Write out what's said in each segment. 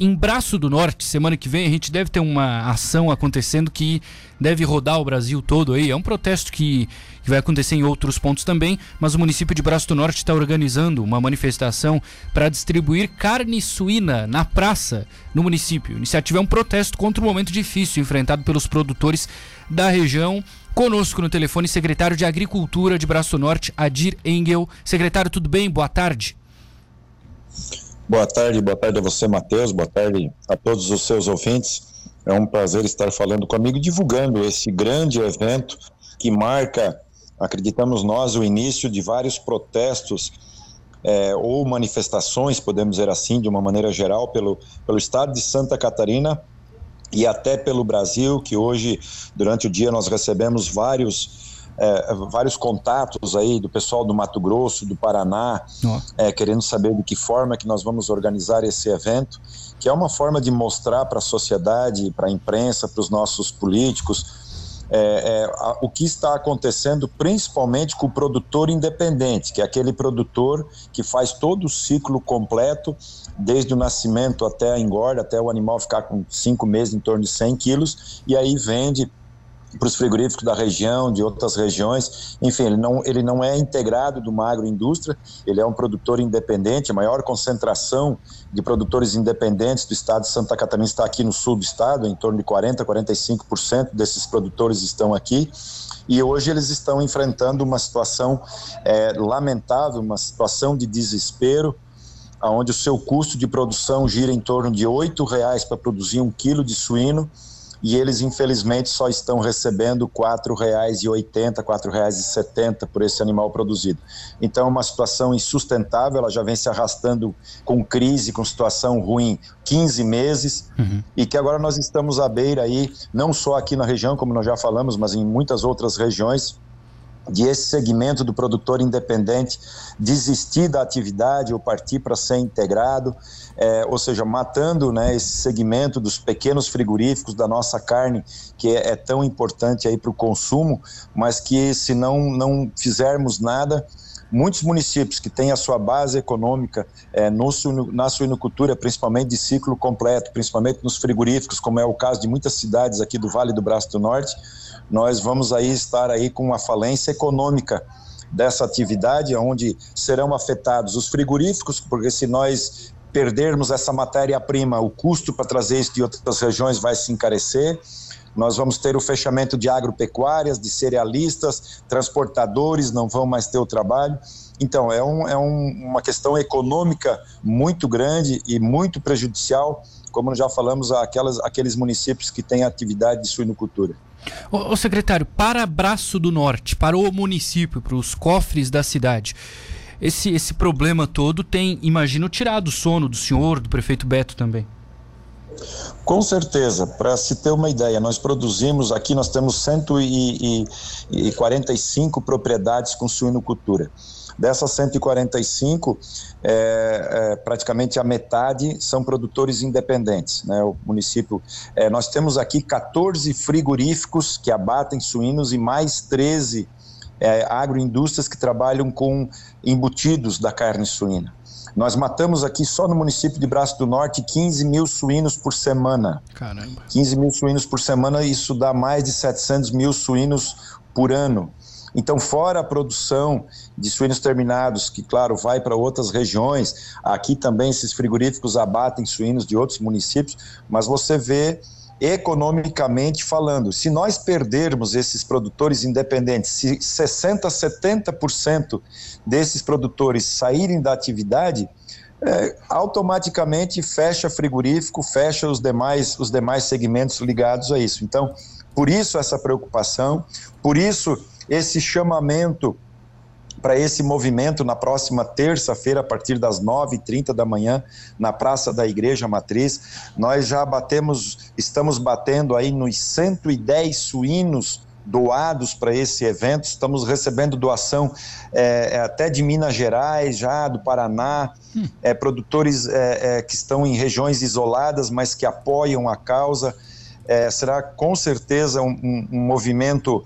Em Braço do Norte, semana que vem, a gente deve ter uma ação acontecendo que deve rodar o Brasil todo aí. É um protesto que, que vai acontecer em outros pontos também, mas o município de Braço do Norte está organizando uma manifestação para distribuir carne suína na praça no município. A iniciativa é um protesto contra o momento difícil enfrentado pelos produtores da região. Conosco no telefone, secretário de Agricultura de Braço do Norte, Adir Engel. Secretário, tudo bem? Boa tarde. Boa tarde, boa tarde a você, Matheus, boa tarde a todos os seus ouvintes. É um prazer estar falando comigo, divulgando esse grande evento que marca, acreditamos nós, o início de vários protestos é, ou manifestações, podemos dizer assim, de uma maneira geral, pelo, pelo estado de Santa Catarina e até pelo Brasil, que hoje, durante o dia, nós recebemos vários é, vários contatos aí do pessoal do Mato Grosso, do Paraná, é, querendo saber de que forma que nós vamos organizar esse evento, que é uma forma de mostrar para a sociedade, para a imprensa, para os nossos políticos, é, é, a, o que está acontecendo, principalmente com o produtor independente, que é aquele produtor que faz todo o ciclo completo, desde o nascimento até a engorda, até o animal ficar com cinco meses, em torno de 100 quilos, e aí vende para os frigoríficos da região, de outras regiões. Enfim, ele não, ele não é integrado de uma agroindústria, ele é um produtor independente. A maior concentração de produtores independentes do estado de Santa Catarina está aqui no sul do estado, em torno de 40%, 45% desses produtores estão aqui. E hoje eles estão enfrentando uma situação é, lamentável, uma situação de desespero, onde o seu custo de produção gira em torno de R$ reais para produzir um quilo de suíno e eles infelizmente só estão recebendo R$ 4,80, R$ 4,70 por esse animal produzido. Então é uma situação insustentável, ela já vem se arrastando com crise, com situação ruim 15 meses uhum. e que agora nós estamos à beira aí, não só aqui na região, como nós já falamos, mas em muitas outras regiões, de esse segmento do produtor independente desistir da atividade ou partir para ser integrado, é, ou seja, matando né, esse segmento dos pequenos frigoríficos da nossa carne, que é, é tão importante aí para o consumo, mas que se não, não fizermos nada, muitos municípios que têm a sua base econômica é, no, na suinocultura, principalmente de ciclo completo, principalmente nos frigoríficos, como é o caso de muitas cidades aqui do Vale do Braço do Norte, nós vamos aí estar aí com uma falência econômica dessa atividade, onde serão afetados os frigoríficos, porque se nós perdermos essa matéria-prima, o custo para trazer isso de outras regiões vai se encarecer. Nós vamos ter o fechamento de agropecuárias, de cerealistas, transportadores não vão mais ter o trabalho. Então, é, um, é um, uma questão econômica muito grande e muito prejudicial, como já falamos, aquelas, aqueles municípios que têm atividade de suinocultura. Ô, secretário, para Braço do Norte, para o município, para os cofres da cidade, esse, esse problema todo tem, imagino, tirado o sono do senhor, do prefeito Beto também. Com certeza, para se ter uma ideia, nós produzimos, aqui nós temos 145 propriedades com suinocultura. Dessas 145, é, é, praticamente a metade são produtores independentes. Né? O município, é, nós temos aqui 14 frigoríficos que abatem suínos e mais 13 é, agroindústrias que trabalham com embutidos da carne suína. Nós matamos aqui só no município de Braço do Norte 15 mil suínos por semana. Caramba. 15 mil suínos por semana, isso dá mais de 700 mil suínos por ano. Então, fora a produção de suínos terminados, que, claro, vai para outras regiões, aqui também esses frigoríficos abatem suínos de outros municípios, mas você vê economicamente falando, se nós perdermos esses produtores independentes, se 60, 70% desses produtores saírem da atividade, é, automaticamente fecha frigorífico, fecha os demais, os demais segmentos ligados a isso. Então, por isso essa preocupação, por isso esse chamamento para esse movimento na próxima terça-feira, a partir das 9h30 da manhã, na Praça da Igreja Matriz. Nós já batemos, estamos batendo aí nos 110 suínos doados para esse evento. Estamos recebendo doação é, até de Minas Gerais, já do Paraná, hum. é, produtores é, é que estão em regiões isoladas, mas que apoiam a causa. É, será com certeza um, um, um movimento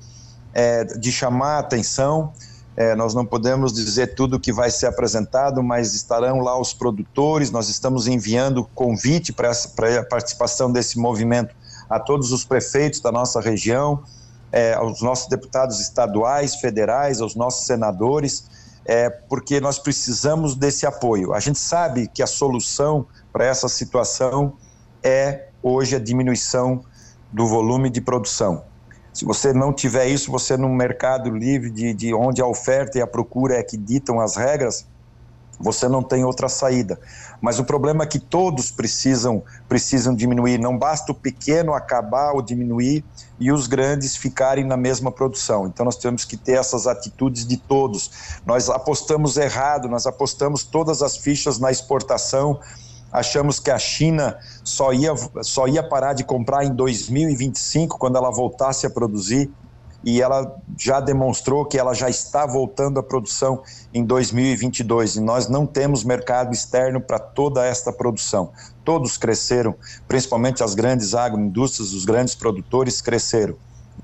é, de chamar a atenção é, nós não podemos dizer tudo que vai ser apresentado, mas estarão lá os produtores. Nós estamos enviando convite para a participação desse movimento a todos os prefeitos da nossa região, é, aos nossos deputados estaduais, federais, aos nossos senadores, é, porque nós precisamos desse apoio. A gente sabe que a solução para essa situação é hoje a diminuição do volume de produção. Se você não tiver isso, você num mercado livre de, de onde a oferta e a procura é que ditam as regras, você não tem outra saída. Mas o problema é que todos precisam precisam diminuir. Não basta o pequeno acabar ou diminuir e os grandes ficarem na mesma produção. Então nós temos que ter essas atitudes de todos. Nós apostamos errado, nós apostamos todas as fichas na exportação achamos que a China só ia, só ia parar de comprar em 2025, quando ela voltasse a produzir, e ela já demonstrou que ela já está voltando à produção em 2022, e nós não temos mercado externo para toda esta produção. Todos cresceram, principalmente as grandes agroindústrias, os grandes produtores cresceram.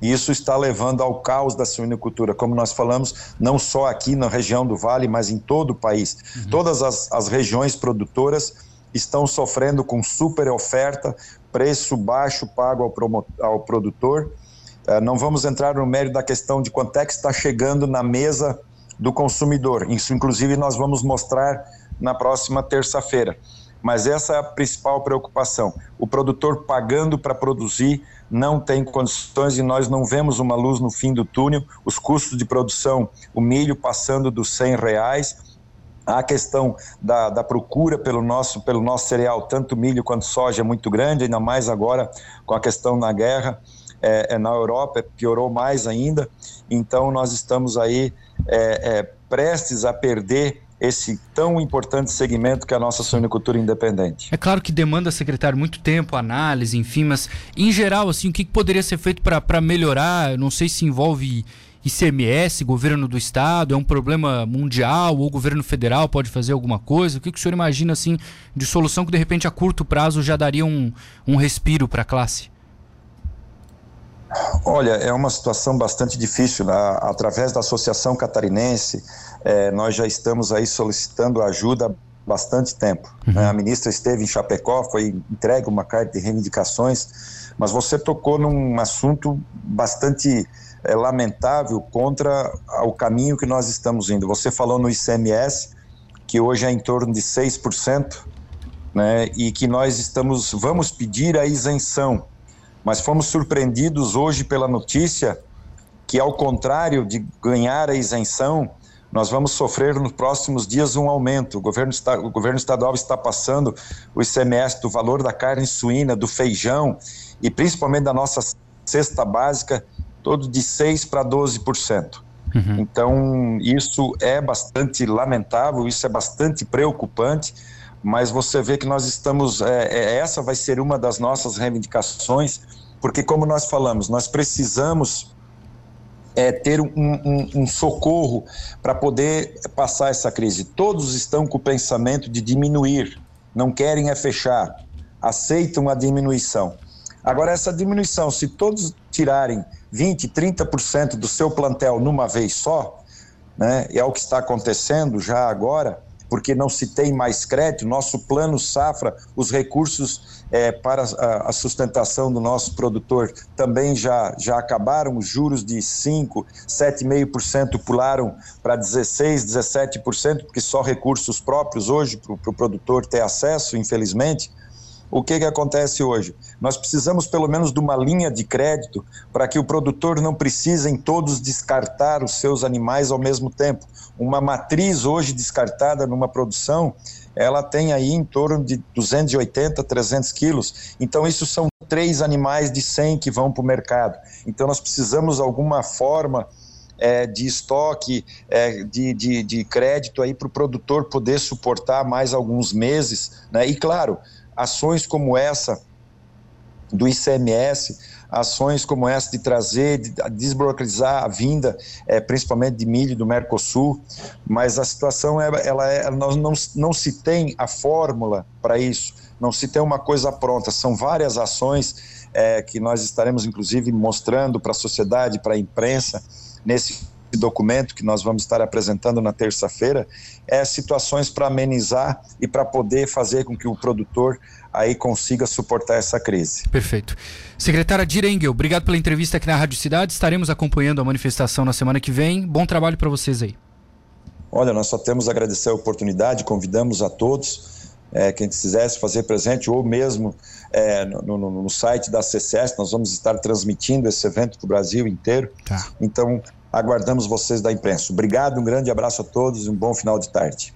E isso está levando ao caos da suinocultura, como nós falamos, não só aqui na região do Vale, mas em todo o país. Uhum. Todas as, as regiões produtoras estão sofrendo com super oferta, preço baixo pago ao, ao produtor. Uh, não vamos entrar no mérito da questão de quanto é que está chegando na mesa do consumidor. Isso, inclusive, nós vamos mostrar na próxima terça-feira. Mas essa é a principal preocupação. O produtor pagando para produzir não tem condições e nós não vemos uma luz no fim do túnel. Os custos de produção, o milho passando dos 100 reais, a questão da, da, procura pelo nosso, pelo nosso cereal, tanto milho quanto soja, é muito grande, ainda mais agora com a questão na guerra é, é na Europa, piorou mais ainda. Então, nós estamos aí é, é, prestes a perder esse tão importante segmento que é a nossa suinicultura independente. É claro que demanda, secretário, muito tempo, análise, enfim, mas em geral, assim, o que poderia ser feito para melhorar? Eu não sei se envolve ICMS, governo do estado, é um problema mundial ou o governo federal pode fazer alguma coisa? O que, que o senhor imagina assim de solução que de repente a curto prazo já daria um, um respiro para a classe? Olha, é uma situação bastante difícil. Né? Através da Associação Catarinense, é, nós já estamos aí solicitando ajuda há bastante tempo. Uhum. Né? A ministra esteve em Chapecó, foi entregue uma carta de reivindicações, mas você tocou num assunto bastante é, lamentável contra o caminho que nós estamos indo. Você falou no ICMS, que hoje é em torno de 6%, né, e que nós estamos, vamos pedir a isenção, mas fomos surpreendidos hoje pela notícia que, ao contrário de ganhar a isenção, nós vamos sofrer nos próximos dias um aumento. O governo, está, o governo estadual está passando o ICMS do valor da carne suína, do feijão e principalmente da nossa cesta básica todo de 6% para 12%. Uhum. Então, isso é bastante lamentável, isso é bastante preocupante, mas você vê que nós estamos. É, é, essa vai ser uma das nossas reivindicações, porque, como nós falamos, nós precisamos é, ter um, um, um socorro para poder passar essa crise. Todos estão com o pensamento de diminuir, não querem é fechar, aceitam a diminuição. Agora, essa diminuição, se todos tirarem 20%, 30% do seu plantel numa vez só, né, é o que está acontecendo já agora, porque não se tem mais crédito, nosso plano safra, os recursos é, para a, a, sustentação do nosso produtor também já, já acabaram, os juros de 5%, 7,5% pularam para 16%, 17%, porque só recursos próprios hoje para o pro produtor ter acesso, infelizmente o que, que acontece hoje? Nós precisamos pelo menos de uma linha de crédito para que o produtor não precise em todos descartar os seus animais ao mesmo tempo. Uma matriz hoje descartada numa produção, ela tem aí em torno de 280, 300 quilos. Então, isso são três animais de 100 que vão para o mercado. Então, nós precisamos de alguma forma é, de estoque, é, de, de, de crédito aí para o produtor poder suportar mais alguns meses. Né? E, claro, ações como essa do ICMS, ações como essa de trazer, de desburocratizar a vinda, é, principalmente de milho do Mercosul, mas a situação é, ela é, não, não, não se tem a fórmula para isso, não se tem uma coisa pronta, são várias ações é, que nós estaremos inclusive mostrando para a sociedade, para a imprensa, nesse documento que nós vamos estar apresentando na terça-feira é situações para amenizar e para poder fazer com que o produtor aí consiga suportar essa crise. Perfeito. Secretária Direngel, obrigado pela entrevista aqui na Rádio Cidade. Estaremos acompanhando a manifestação na semana que vem. Bom trabalho para vocês aí. Olha, nós só temos a agradecer a oportunidade, convidamos a todos, é, quem quisesse fazer presente, ou mesmo é, no, no, no, site da CCS, nós vamos estar transmitindo esse evento para o Brasil inteiro. Tá. Então, aguardamos vocês da imprensa. Obrigado, um grande abraço a todos e um bom final de tarde.